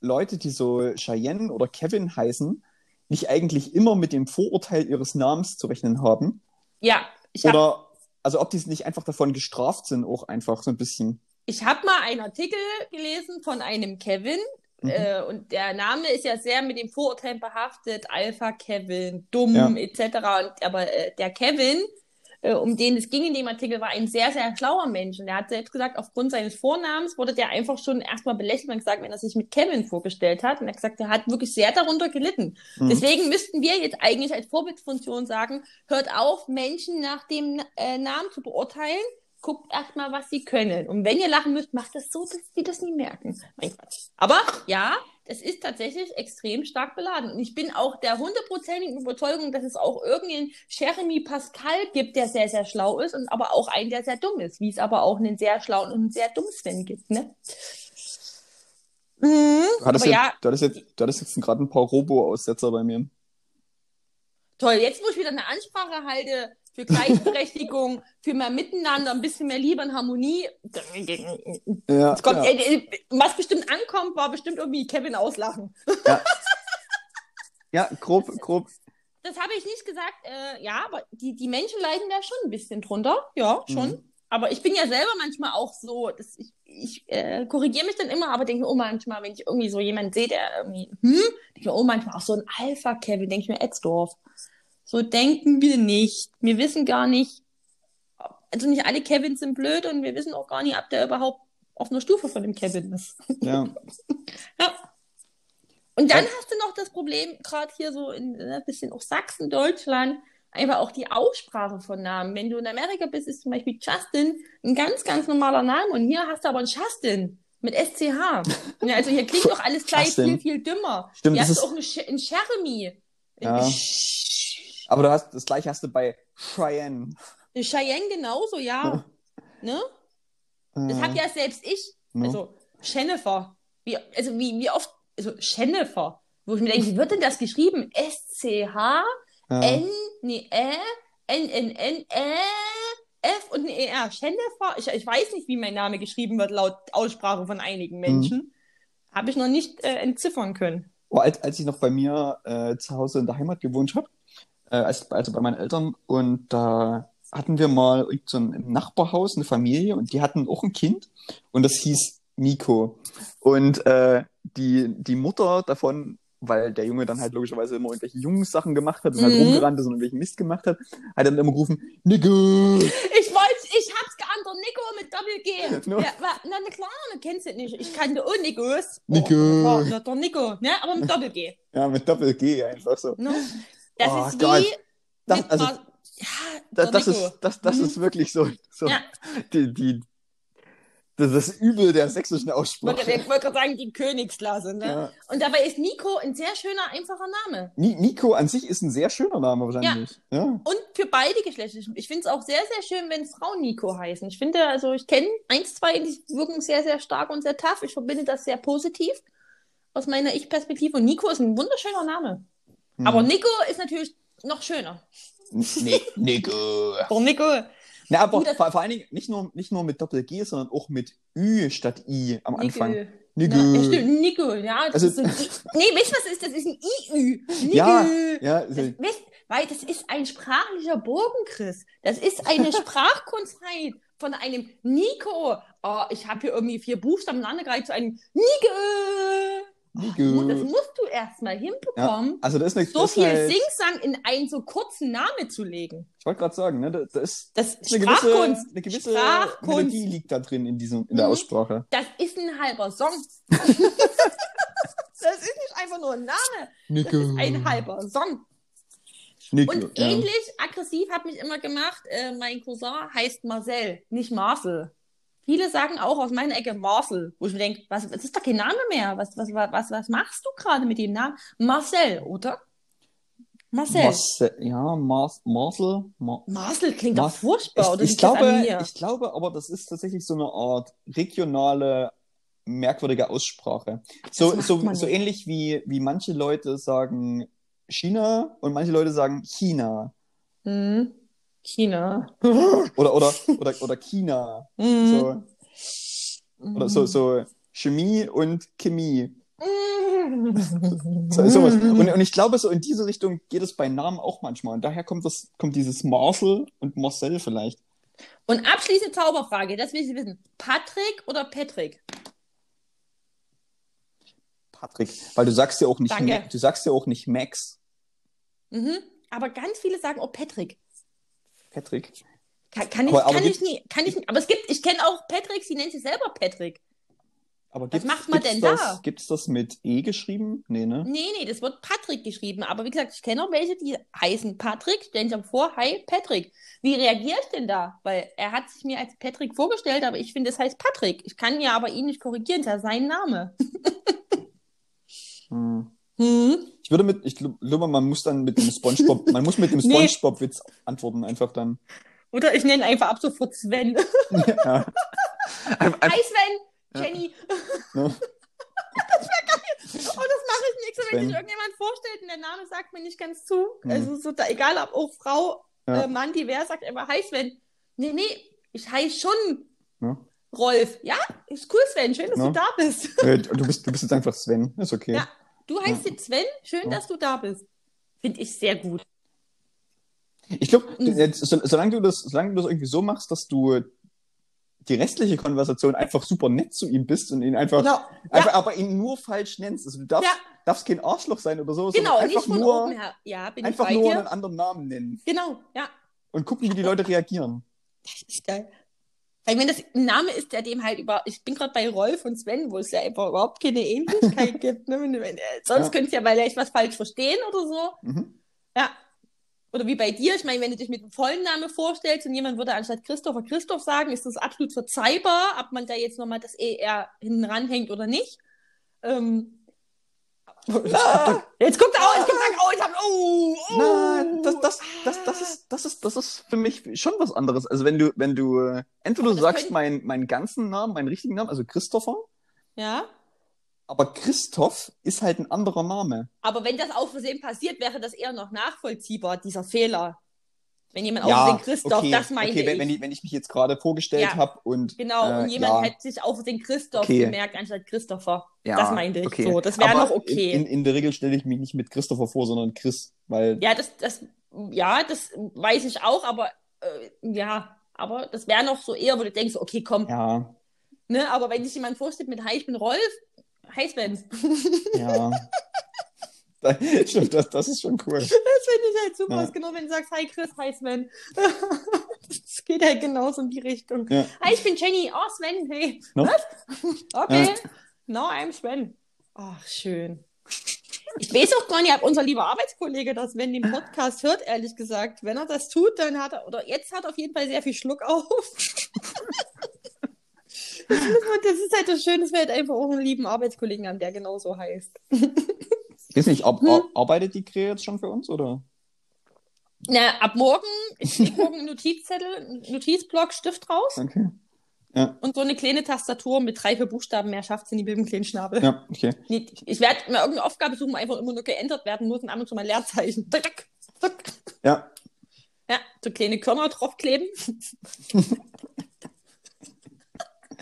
Leute, die so Cheyenne oder Kevin heißen, nicht eigentlich immer mit dem Vorurteil ihres Namens zu rechnen haben. Ja, ich habe Oder, also ob die nicht einfach davon gestraft sind, auch einfach so ein bisschen. ich hab mal einen Artikel gelesen von einem Kevin, Mhm. äh, und der Name ist ja sehr mit dem Vorurteil behaftet, Alpha Kevin, dumm, Ja. etc. Und, aber äh, der Kevin, äh, um den es ging in dem Artikel, war ein sehr, sehr schlauer Mensch. Und er hat selbst gesagt, aufgrund seines Vornamens wurde der einfach schon erstmal belächelt und gesagt, wenn er sich mit Kevin vorgestellt hat. Und er hat gesagt, er hat wirklich sehr darunter gelitten. Mhm. Deswegen müssten wir jetzt eigentlich als Vorbildfunktion sagen, hört auf, Menschen nach dem äh, Namen zu beurteilen. Guckt erstmal, was sie können. Und wenn ihr lachen müsst, macht das so, dass sie das nie merken. Aber ja, es ist tatsächlich extrem stark beladen. Und ich bin auch der hundertprozentigen Überzeugung, dass es auch irgendeinen Jeremy Pascal gibt, der sehr, sehr schlau ist und aber auch einen, der sehr dumm ist. Wie es aber auch einen sehr schlauen und einen sehr dummen Sven gibt, ne? Mhm, Du hattest, jetzt, ja, du hattest jetzt, du hattest jetzt gerade ein paar Robo-Aussetzer bei mir. Toll, jetzt wo ich wieder eine Ansprache halte für Gleichberechtigung, für mehr Miteinander, ein bisschen mehr Liebe und Harmonie. Ja, Es kommt, ja. äh, was bestimmt ankommt, war bestimmt irgendwie Kevin auslachen. ja [LAUGHS] grob, grob. Das habe ich nicht gesagt. Äh, ja, aber die, die Menschen leiden da schon ein bisschen drunter. Ja, schon. Mhm. Aber ich bin ja selber manchmal auch so, dass ich, ich äh, korrigiere mich dann immer, aber denke mir, oh manchmal, wenn ich irgendwie so jemanden sehe, der irgendwie, hm, denke ich mir, oh manchmal auch so ein Alpha-Kevin, denke ich mir, Etzdorf. So denken wir nicht. Wir wissen gar nicht, also nicht alle Kevins sind blöd und wir wissen auch gar nicht, ob der überhaupt auf einer Stufe von dem Kevin ist. Ja. [LAUGHS] Ja. Und dann Ja. hast du noch das Problem, gerade hier so in ein bisschen auch Sachsen, Deutschland, einfach auch die Aussprache von Namen. Wenn du in Amerika bist, ist zum Beispiel Justin ein ganz, ganz normaler Name und hier hast du aber einen Justin mit SCH. [LAUGHS] Ja, also hier klingt doch alles gleich Justin. viel, viel dümmer. Stimmt, Hier das hast du auch einen, Sch- Jeremy. Ja. Sch- Aber du hast, das gleiche hast du bei Cheyenne. Cheyenne genauso, ja. [LAUGHS] ne? Das Äh, hat ja selbst ich, no. also Jennifer. Wie, also wie, wie oft, also Jennifer, wo ich mir denke, wie wird denn das geschrieben? S-C-H. N, nee, Ä, N, N, N, Ä, F und ein ER. Jennifer, ich, ich weiß nicht, wie mein Name geschrieben wird, laut Aussprache von einigen Menschen. Habe ich noch nicht äh, entziffern können. Oh, als, als ich noch bei mir äh, zu Hause in der Heimat gewohnt habe, äh, als, also bei meinen Eltern, und da hatten wir mal so ein, im Nachbarhaus eine Familie und die hatten auch ein Kind und das hieß Nico. Und äh, die, die Mutter davon, weil der Junge dann halt logischerweise immer irgendwelche Jungssachen gemacht hat und halt Mhm. rumgerannt ist und irgendwelchen Mist gemacht hat, hat dann immer gerufen, Nico! Ich wollte, ich hab's geantwortet, Nico mit Doppel-G. [LAUGHS] No. Ja, wa- na, na klar, du kennst es nicht. Ich kannte auch Nikos. Nico. Oh, der Nico, ne? Aber mit [LAUGHS] Doppel-G. Ja, mit Doppel-G einfach so. Ne? Das Oh ist Gott. wie Das, also, ja, das, ist, das, das Mhm. ist wirklich so, so Ja. die, die, das, das Übel der sächsischen Aussprache. ich wollte gerade sagen, die Königsklasse, ne? Ja. Und dabei ist Nico ein sehr schöner, einfacher Name. Ni- Nico an sich ist ein sehr schöner Name wahrscheinlich. Ja. Und für beide Geschlechter. Ich- Ich finde es auch sehr, sehr schön, wenn Frauen Nico heißen. Ich finde, also ich kenne eins, zwei, die wirken sehr, sehr stark und sehr tough. Ich verbinde das sehr positiv aus meiner Ich-Perspektive. Und Nico ist ein wunderschöner Name. Hm. Aber Nico ist natürlich noch schöner. nee, Nico. [LAUGHS] Oh, Nico. Na, aber das- vor, vor allen Dingen nicht nur, nicht nur mit Doppel-G, sondern auch mit Ü statt I am Anfang. Nico. Nico. Na, ja, stimmt, Nico, ja. Das Also- ist so ein I nee, weißt du, was ist? Das ist ein IÜ. Nico. Ja, ja, Das, weißt, weil das ist ein sprachlicher Bogen, Chris. Das ist eine [LAUGHS] Sprachkunstheit von einem Nico. Oh, ich habe hier irgendwie vier Buchstaben aneinander zu einem Nico. Nico. Das musst du erstmal hinbekommen, also das ist eine, so das viel halt, Singsang in einen so kurzen Namen zu legen. Ich wollte gerade sagen, ne, da, da ist Das ist eine gewisse, eine gewisse Sprachkunst. Melodie liegt da drin in, diesem, in der Mhm. Aussprache. Das ist ein halber Song. [LAUGHS] das ist nicht einfach nur ein Name. Nico. Das ist ein halber Song. Nico. Und ja. ähnlich aggressiv hat mich immer gemacht, äh, mein Cousin heißt Marcel, nicht Marcel. Viele sagen auch aus meiner Ecke Marcel, wo ich mir denke, was, das ist doch kein Name mehr. Was, was, was, was machst du gerade mit dem Namen? Marcel, oder? Marcel. Marcel, ja, Mar Marcel. Mar Marcel klingt Mar- doch furchtbar, oder ich, ich, glaube, ich glaube aber, das ist tatsächlich so eine Art regionale, merkwürdige Aussprache. So, so, so ähnlich wie, wie manche Leute sagen China und manche Leute sagen China. Hm. China. [LAUGHS] Oder, oder, [LAUGHS] oder, oder China. Hm. So, oder so, so Chemie und Chemie. [LAUGHS] So, sowas. Und, und ich glaube, so in diese Richtung geht es bei Namen auch manchmal. Und daher kommt das, kommt dieses Marcel und Marcel vielleicht. Und abschließende Zauberfrage, das will ich wissen. Patrick oder Patrick? Patrick. Weil du sagst ja auch nicht, Danke. Du sagst ja auch nicht Max. Mhm. Aber ganz viele sagen auch Patrick. Patrick. Kann, kann, ich, Aber- aber kann gibt- ich nie, kann ich. Aber es gibt, ich kenne auch Patrick, sie nennt sich selber Patrick. Aber Was gibt's, macht man denn das, da? Gibt's das mit E geschrieben? Nee, ne? Nee, nee, das wird Patrick geschrieben. Aber wie gesagt, ich kenne auch welche, die heißen Patrick, stellen sich vor, hi Patrick. Wie reagiere ich denn da? Weil er hat sich mir als Patrick vorgestellt, aber ich finde, es heißt Patrick. Ich kann ja aber ihn nicht korrigieren, das ist ja sein Name. [LAUGHS] Hm. Hm? Ich würde mit, ich glaube, man muss dann mit dem Spongebob, [LAUGHS] man muss mit dem Nee. Spongebob-Witz antworten, einfach dann. Oder ich nenne einfach ab sofort Sven. [LAUGHS] ja. Hi Sven, Jenny. [LAUGHS] ne? Oh, das mache ich nicht so, wenn sich irgendjemand vorstellt und der Name sagt mir nicht ganz zu. Hm. Also so, da, egal ob auch Frau, Ja. äh, Mann, divers, sagt immer Hi Sven. Nee, nee, ich heiße schon Ja. Rolf. Ja, ist cool Sven, schön, dass Ja. du da bist. Du bist, du bist jetzt einfach Sven. Ist okay. Ja. Du heißt jetzt Sven, schön, dass du da bist. Finde ich sehr gut. Ich glaube, Mhm. so, solange du das, solange du das irgendwie so machst, dass du die restliche Konversation einfach super nett zu ihm bist und ihn einfach, Genau. einfach Ja, aber ihn nur falsch nennst. Also du darfst, Ja. darfst kein Arschloch sein oder so, genau, einfach von nur, oben her. Ja, bin einfach nur dir. einen anderen Namen nennen Genau, ja. und gucken, wie die Leute reagieren. Das ist geil. Weil wenn das Name ist, der dem halt über, ich bin gerade bei Rolf und Sven, wo es ja einfach überhaupt keine Ähnlichkeit [LAUGHS] gibt. Ne? Äh, Sonst Ja. könnte es ja vielleicht was falsch verstehen oder so. Mhm. Ja. Oder wie bei dir, ich meine, wenn du dich mit einem vollen Namen vorstellst und jemand würde anstatt Christopher Christoph sagen, ist das absolut verzeihbar, ob man da jetzt nochmal das ER hinten ranhängt oder nicht. Ähm, ah, jetzt guckt er auch, jetzt guckt er auch, ich hab, oh, oh. Nein, das, das, das, das, ist, das, ist, das ist für mich schon was anderes. Also wenn du, wenn du, äh, entweder du sagst meinen, meinen ganzen Namen, meinen richtigen Namen, also Christopher, Ja. aber Christoph ist halt ein anderer Name. Aber wenn das aus Versehen passiert, wäre das eher noch nachvollziehbar, dieser Fehler. Wenn jemand ja, aus Versehen Christoph, okay, das meine okay, ich. wenn, ich, wenn ich mich jetzt gerade vorgestellt Ja. habe und Genau, äh, und jemand ja, hätte sich auf den Christoph Okay. gemerkt anstatt Christopher. ja, das meinte ich. okay. So, das wäre noch okay. In, in, in der Regel stelle ich mich nicht mit Christopher vor, sondern Chris, weil Ja, das, das, ja, das weiß ich auch, aber äh, ja, aber das wäre noch so eher, wo du denkst, okay, komm, ja, ne, aber wenn sich jemand vorstellt mit Hi, ich bin Rolf, hi Sven. ja. [LAUGHS] Stimmt, das, das ist schon cool. Das finde ich halt super. Ja. Ist genau, wenn du sagst, hi Chris, hi Sven. [LAUGHS] Das geht halt genauso in die Richtung. Ja. Hi, ich bin Jenny. Oh, Sven, hey. No? Was? Okay. Ja. Now I'm Sven. Ach, schön. Ich weiß auch gar nicht, ob unser lieber Arbeitskollege das, wenn den Podcast hört, ehrlich gesagt. Wenn er das tut, dann hat er, oder jetzt hat er auf jeden Fall sehr viel Schluck auf. Das ist halt das Schöne, dass wir halt einfach auch einen lieben Arbeitskollegen haben, der genauso heißt. Ich weiß nicht, ar Hm? ar arbeitet die Krähe jetzt schon für uns, oder? Na, ab morgen, ich krieg morgen einen Notizzettel, Notizblock, Stift raus Okay. Ja, und so eine kleine Tastatur mit drei, vier Buchstaben. Mehr schafft sie nie mit dem kleinen Schnabel. ja, okay. Nee, ich werde mir irgendeine Aufgabe suchen, einfach immer nur geändert werden muss und ab und zu mal Leerzeichen. Ja, Ja, so kleine Körner draufkleben. [LAUGHS]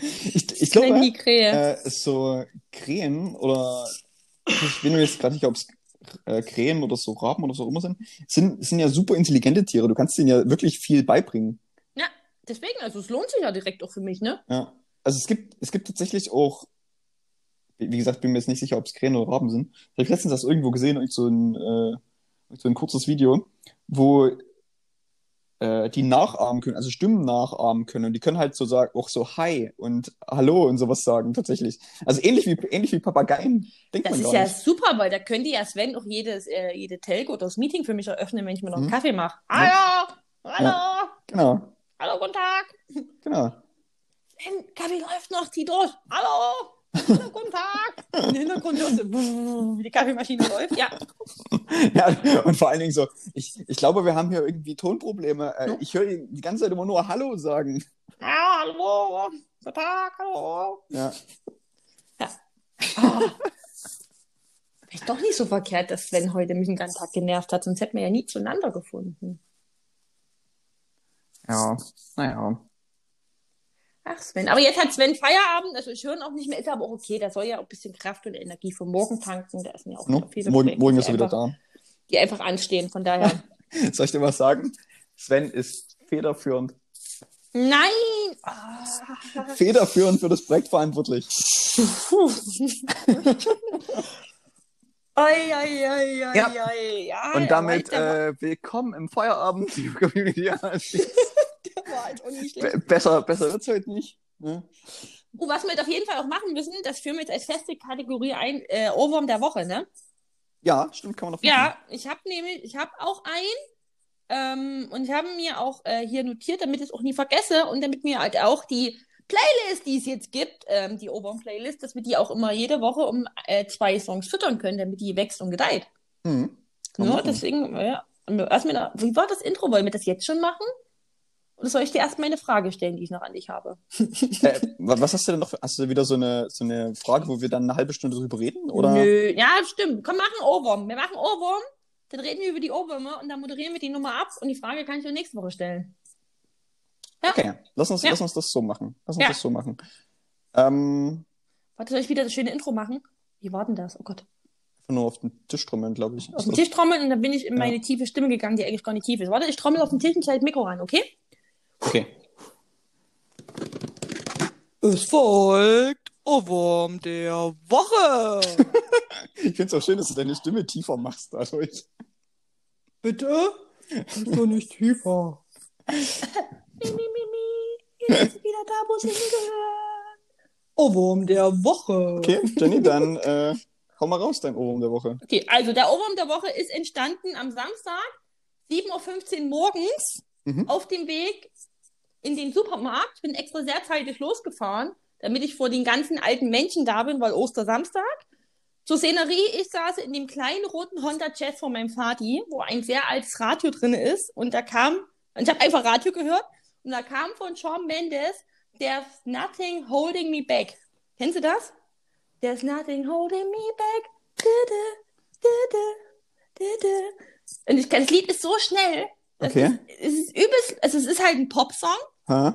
ich, ich glaube, Nennen die Krähe. äh, so Krähen oder ich bin mir jetzt gerade nicht, ob es äh, Krähen oder so Raben oder so immer sind, sind, sind ja super intelligente Tiere. Du kannst denen ja wirklich viel beibringen. Ja, deswegen, also es lohnt sich ja direkt auch für mich, ne? Ja. Also es gibt, es gibt tatsächlich auch, wie gesagt, bin mir jetzt nicht sicher, ob es Krähen oder Raben sind. Ich habe letztens das irgendwo gesehen, irgend so ein, äh, so ein kurzes Video, wo äh, die nachahmen können, also Stimmen nachahmen können. Und die können halt so sagen, auch so Hi und Hallo und sowas sagen, tatsächlich. Also ähnlich wie, ähnlich wie Papageien. Denkt Das man ist ja nicht. super, weil da könnte ja Sven auch jedes, äh, jede Telco oder das Meeting für mich eröffnen, wenn ich mir noch einen Mhm. Kaffee mache. Ja. Hallo! Hallo! Genau, Hallo, guten Tag! genau. Sven, Kaffee läuft noch, zieh durch! Hallo! Guten Tag! Im Hintergrund hörst du, wie die Kaffeemaschine läuft. Ja, [LAUGHS] Ja, und vor allen Dingen so, ich, ich glaube, wir haben hier irgendwie Tonprobleme. Äh, Ja. ich höre ihn die ganze Zeit immer nur Hallo sagen. Ja, hallo, guten Tag, hallo. Ja. Ah. Ist doch nicht so verkehrt, dass Sven heute mich den ganzen Tag genervt hat, sonst hätten wir ja nie zueinander gefunden. Ja, naja. Ach, Sven. Aber jetzt hat Sven Feierabend, also ich höre ihn auch nicht mehr, ist aber auch okay, der soll ja auch ein bisschen Kraft und Energie für morgen tanken. Da sind ja auch No? noch viele Morgen, Projekte, morgen ist er wieder einfach, da. Die einfach anstehen, von daher. [LAUGHS] Soll ich dir was sagen? Sven ist federführend. Nein! Ah. Federführend für das Projekt verantwortlich. [LAUGHS] Oi, oi, oi, oi, Ja. oi. ja Und damit äh, willkommen im Feierabend, [LAUGHS] liebe Community. Der war halt auch nicht schlecht. Be- besser besser wird's heute nicht. Ne? Oh, was wir jetzt auf jeden Fall auch machen müssen, das führen wir jetzt als feste Kategorie ein, äh, Ohrwurm der Woche, ne? Ja, stimmt, kann man noch Ja, ich habe nämlich, ich habe auch einen ähm, und ich habe mir auch äh, hier notiert, damit ich es auch nie vergesse und damit mir halt auch die Playlist, die es jetzt gibt, ähm, die Ohrwurm-Playlist, dass wir die auch immer jede Woche um äh, zwei Songs füttern können, damit die wächst und gedeiht. Hm. Man Ja, machen. deswegen, ja. Erst mal, da- wie war das Intro? Wollen wir das jetzt schon machen? Oder soll ich dir erst mal eine Frage stellen, die ich noch an dich habe? Äh, wa- was hast du denn noch? Für, hast du wieder so eine, so eine Frage, wo wir dann eine halbe Stunde drüber reden? Oder? Nö, ja, stimmt. Komm, machen Ohrwurm. Wir machen Ohrwurm, dann reden wir über die Ohrwürmer und dann moderieren wir die Nummer ab und die Frage kann ich dir nächste Woche stellen. Ja. Okay, lass uns, Ja. lass uns das so machen. Lass uns Ja. das so machen. Ähm, Warte, soll ich wieder das schöne Intro machen? Wie war denn das? Oh Gott. einfach nur auf den Tisch trommeln, glaube ich. Auf den Tisch trommeln und dann bin ich in meine tiefe Stimme gegangen, die eigentlich gar nicht tief ist. Warte, ich trommel auf den Tisch und das Mikro ran, okay? Okay. Es folgt Ohrwurm der Woche. [LAUGHS] Ich finde es auch schön, dass du deine Stimme tiefer machst dadurch. Bitte? Doch nicht tiefer. mi, mi, mi, mi. Jetzt ist wieder da, wo es hingehört. Ohrwurm der Woche. Okay, Jenny, dann äh, hau mal raus, dein Ohrwurm der Woche. Okay, also der Ohrwurm der Woche ist entstanden am Samstag, 7.15 Uhr morgens, Mhm. auf dem Weg in den Supermarkt. Bin extra sehr zeitig losgefahren, damit ich vor den ganzen alten Menschen da bin, weil Ostersamstag. zur Szenerie, ich saß in dem kleinen roten Honda Jazz von meinem Vati, wo ein sehr altes Radio drin ist. Und da kam, und ich habe einfach Radio gehört, und da kam von Shawn Mendes, There's nothing holding me back. Kennst du das? There's nothing holding me back. Du, du, du. Und ich, das Lied ist so schnell. Okay. Ist, es ist übelst, also es ist halt ein Popsong. Hä?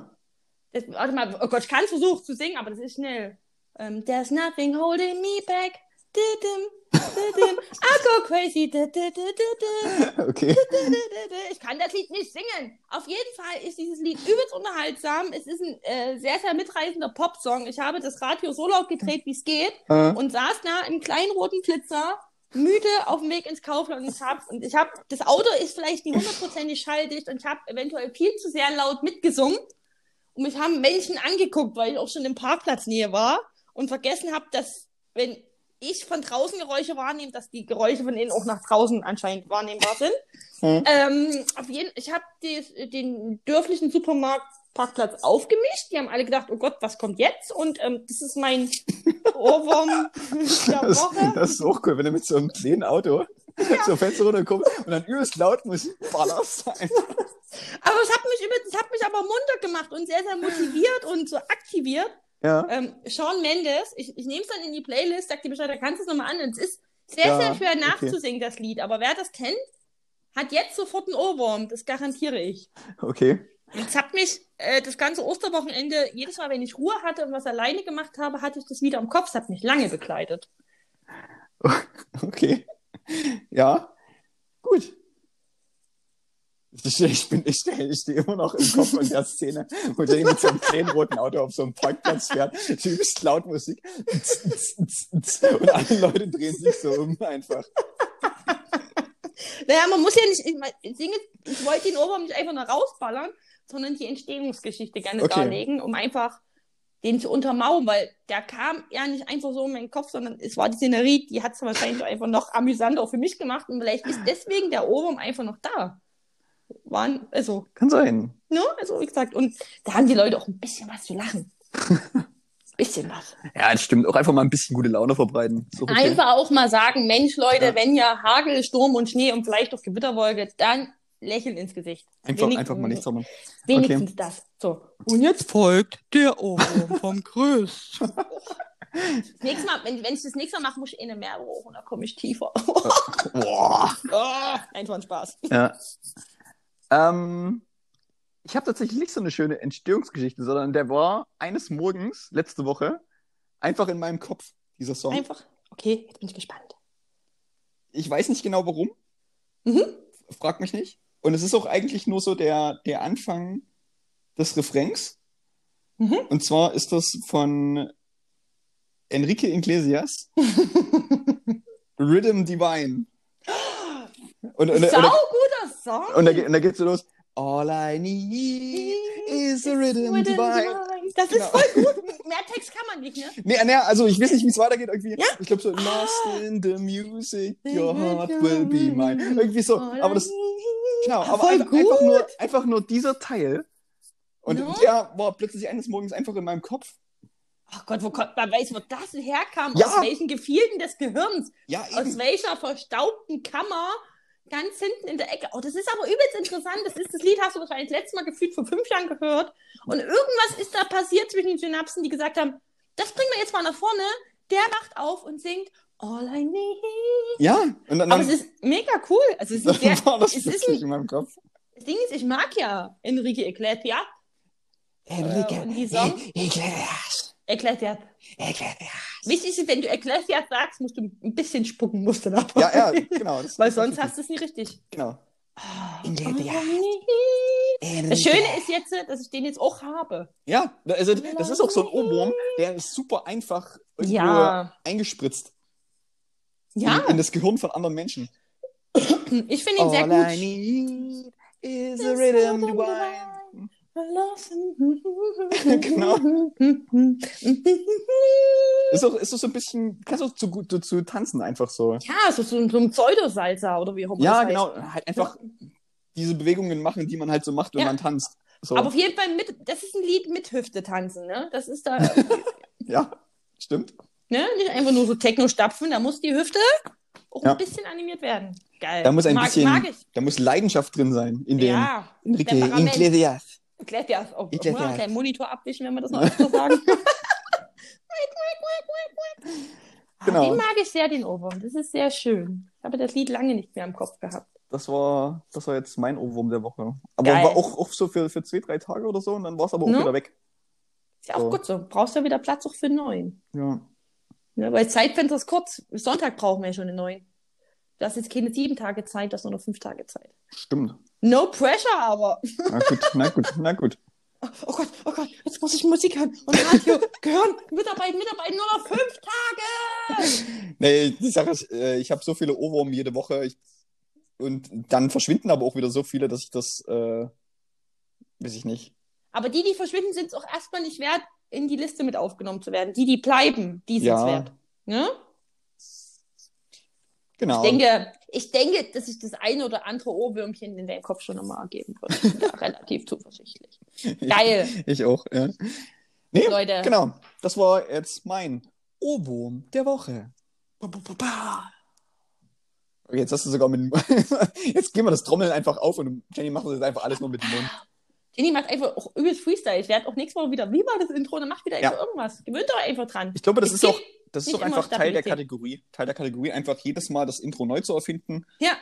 Das, warte mal, oh Gott, ich kann es versuchen zu singen, aber das ist schnell. Um, there's nothing holding me back. Didim, didim, I go crazy. Okay. Ich kann das Lied nicht singen. Auf jeden Fall ist dieses Lied übelst unterhaltsam. Es ist ein äh, sehr, sehr mitreißender Popsong. Ich habe das Radio so laut gedreht, wie es geht Äh, und saß da im kleinen roten Flitzer, müde auf dem Weg ins Kaufland und ich habe und ich habe das Auto ist vielleicht nicht hundertprozentig schalldicht und ich habe eventuell viel zu sehr laut mitgesungen und mich haben Menschen angeguckt, weil ich auch schon im Parkplatznähe war und vergessen habe, dass wenn ich von draußen Geräusche wahrnehme, dass die Geräusche von innen auch nach draußen anscheinend wahrnehmbar sind. Hm. Ähm, auf jeden, ich habe den dörflichen Supermarktparkplatz aufgemischt. Die haben alle gedacht, oh Gott, was kommt jetzt? Und ähm, das ist mein Ohrwurm [LAUGHS] der das, Woche. das ist auch cool, wenn du mit so einem kleinen Auto so Fenster runterkommst und dann übelst laut Musik ballerst. Aber es hat mich über, es hat mich aber munter gemacht und sehr, sehr motiviert und so aktiviert. Ja. Ähm, Sean Mendes, ich, ich nehme es dann in die Playlist, sag dir Bescheid, da kannst du es nochmal an. Es ist sehr, Ja, sehr schwer okay. nachzusingen, das Lied. Aber wer das kennt, hat jetzt sofort einen Ohrwurm. Das garantiere ich. Okay. Es hat mich äh, das ganze Osterwochenende, jedes Mal, wenn ich Ruhe hatte und was alleine gemacht habe, hatte ich das Lied am Kopf. Es hat mich lange begleitet. [LAUGHS] Okay. Ja. Gut. Ich, ich, bin, ich, stehe- ich stehe immer noch im Kopf von der Szene, wo der mit so einem kleinen roten Auto auf so einem Parkplatz fährt, übelst laut Musik und alle Leute drehen sich so um einfach. Naja, man muss ja nicht, ich, mein, ich, singe, ich wollte den Ohrwurm nicht einfach nur rausballern, sondern die Entstehungsgeschichte gerne Okay. darlegen, um einfach den zu untermauern, weil der kam ja nicht einfach so in meinen Kopf, sondern es war die Szenerie, die hat es wahrscheinlich einfach noch amüsanter für mich gemacht und vielleicht ist deswegen der Ohrwurm einfach noch da. Waren, also, Kann sein. ne, also wie gesagt, und da haben die Leute auch ein bisschen was zu lachen. [LAUGHS] bisschen was. Ja, das stimmt. Auch einfach mal ein bisschen gute Laune verbreiten. Okay. Einfach auch mal sagen, Mensch, Leute, Ja. wenn ja Hagel, Sturm und Schnee und vielleicht auch Gewitterwolke, dann lächeln ins Gesicht. Einfach, Wenig- einfach mal nichts haben. Wenigstens das. So. Und jetzt folgt der Ohrwurm vom Chris. [LAUGHS] Nächstes Mal, wenn, wenn ich das nächste Mal mache, muss ich eine mehr hoch und da komme ich tiefer. Boah. [LAUGHS] Ah, Einfach ein Spaß. Ja. Ähm, ich habe tatsächlich nicht so eine schöne Entstehungsgeschichte, sondern der war eines Morgens, letzte Woche, einfach in meinem Kopf, dieser Song. Einfach. Okay, jetzt bin ich gespannt. Ich weiß nicht genau warum, Mhm. frag mich nicht. Und es ist auch eigentlich nur so der, der Anfang des Refrains. Mhm. Und zwar ist das von Enrique Iglesias, [LAUGHS] Rhythm Divine. Und, und, Sau und, guter Song. und, da, geht- und da geht's so los. All I need is a rhythm divine. Das ist Genau. voll gut. [LAUGHS] Mehr Text kann man nicht, ne? Nee, nee, also ich weiß nicht, wie es weitergeht. Irgendwie. Ja? Ich glaube so, lost in the music, your heart will be mine. Irgendwie so. Aber das, genau, aber Voll einfach, einfach, nur, gut. einfach nur dieser Teil. Und Ja. der war plötzlich eines Morgens einfach in meinem Kopf. Ach Gott, wo kommt, man weiß, wo das herkam, Ja. aus welchen Gefilden des Gehirns, Ja, aus welcher verstaubten Kammer, ganz hinten in der Ecke. Oh, das ist aber übelst interessant. Das ist das Lied, hast du wahrscheinlich das letzte Mal gefühlt vor fünf Jahren gehört. Und irgendwas ist da passiert zwischen den Synapsen, die gesagt haben, das bringen wir jetzt mal nach vorne. Der macht auf und singt All I Need. Ja, und dann, Aber es ist mega cool. Also es ist, sehr, das es ist ein, in meinem Kopf. das Ding ist, ich mag ja Enrique Iglesias. Enrique und die Songs? Iglesias. Iglesias. Iglesias. Wichtig ist, wenn du Iglesias sagst, musst du ein bisschen spucken, musst du dabei. Ja, ja, [LAUGHS] genau. Weil sonst hast du es nicht richtig. Genau. Oh, Iglesias. Das Schöne ist jetzt, dass ich den jetzt auch habe. Ja, also das ist auch so ein Ohrwurm, der ist super einfach Ja. eingespritzt Ja, in, in das Gehirn von anderen Menschen. ich finde ihn sehr All gut. I need is a rhythm divine. Genau. [LAUGHS] Ist auch, ist so ein bisschen, kannst du zu gut zu tanzen einfach so. Ja, so, so, so ein Pseudosalzer oder wie auch immer Ja, das genau, halt einfach diese Bewegungen machen, die man halt so macht, wenn Ja. man tanzt. So. Aber auf jeden Fall mit, das ist ein Lied mit Hüfte tanzen, ne? Das ist da, [LAUGHS] ja, stimmt. Ne? Nicht einfach nur so Techno-Stapfen, da muss die Hüfte auch Ja. ein bisschen animiert werden. Geil. Da muss ein mag, bisschen, Mag da muss Leidenschaft drin sein in dem Ja. Enrique Temperament. Iglesias. Iglesias. Oh, Iglesias. Muss man einen kleinen Monitor abwischen, wenn wir das noch [LAUGHS] öfter sagen. [LAUGHS] Genau. Ah, Den mag ich sehr, den Ohrwurm. Das ist sehr schön. Ich habe das Lied lange nicht mehr im Kopf gehabt. Das war, das war jetzt mein Ohrwurm der Woche. Aber Geil. war auch, auch so für, für zwei, drei Tage oder so und dann war es aber auch Ne? wieder weg. Ist ja auch So. gut so. Brauchst ja wieder Platz auch für einen neuen. Ja. Ne? Weil Zeitfenster ist kurz. Sonntag brauchen wir ja schon einen neuen. Du hast jetzt keine sieben Tage Zeit, du hast nur noch fünf Tage Zeit. Stimmt. No pressure, aber. Na gut, na gut, na gut. Oh Gott, oh Gott, jetzt muss ich Musik hören und Radio gehören. Mitarbeiten, mitarbeiten, nur noch fünf Tage. Nee, die Sache ist, äh, ich habe so viele Ohrwurm jede Woche ich, und dann verschwinden aber auch wieder so viele, dass ich das, äh, weiß ich nicht. Aber die, die verschwinden, sind es auch erstmal nicht wert, in die Liste mit aufgenommen zu werden. Die, die bleiben, die sind es Ja. wert. Ne? Genau. Ich denke, ich denke, dass ich das eine oder andere Ohrwürmchen in deinen Kopf schon nochmal ergeben würde. Ich [LAUGHS] relativ zuversichtlich. Geil, Ich auch, ja. Nee, Leute. genau. Das war jetzt mein Ohrwurm der Woche. Ba, ba, ba. Okay, jetzt hast du sogar mit dem [LAUGHS] Jetzt gehen wir das Trommeln einfach auf und Jenny macht das jetzt einfach alles nur mit dem Mund. Jenny macht einfach auch übelst Freestyle. Ich werde auch nächstes Mal wieder, wie war das Intro? Dann macht wieder Ja. einfach irgendwas. Gewöhnt euch einfach dran. Ich glaube, das Es ist auch, das ist doch immer einfach Teil der. Kategorie. Teil der Kategorie, einfach jedes Mal das Intro neu zu erfinden. Ja,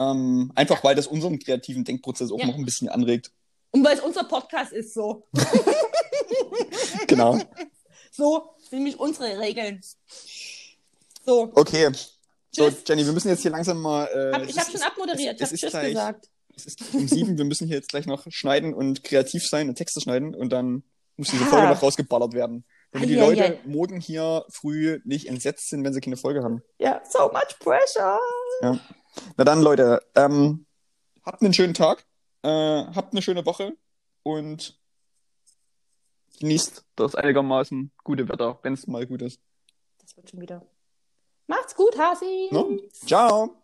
Ähm, einfach weil das unseren kreativen Denkprozess auch Ja. noch ein bisschen anregt. und weil es unser Podcast ist, so. [LAUGHS] Genau. So sind nämlich unsere Regeln. So, Okay. So, Tschüss. Jenny, wir müssen jetzt hier langsam mal. Äh, hab, ich habe schon abmoderiert. Ich habe Tschüss gleich- gesagt. Es ist um sieben, wir müssen hier jetzt gleich noch schneiden und kreativ sein und Texte schneiden und dann muss diese Ja. Folge noch rausgeballert werden. Damit die ei, Leute ei. morgen hier früh nicht entsetzt sind, wenn sie keine Folge haben. Ja, so much pressure. Na dann, Leute, ähm, habt einen schönen Tag, äh, habt eine schöne Woche und genießt das einigermaßen gute Wetter, wenn es mal gut ist. Das wird schon wieder. Macht's gut, Hasi. Ne? Ciao!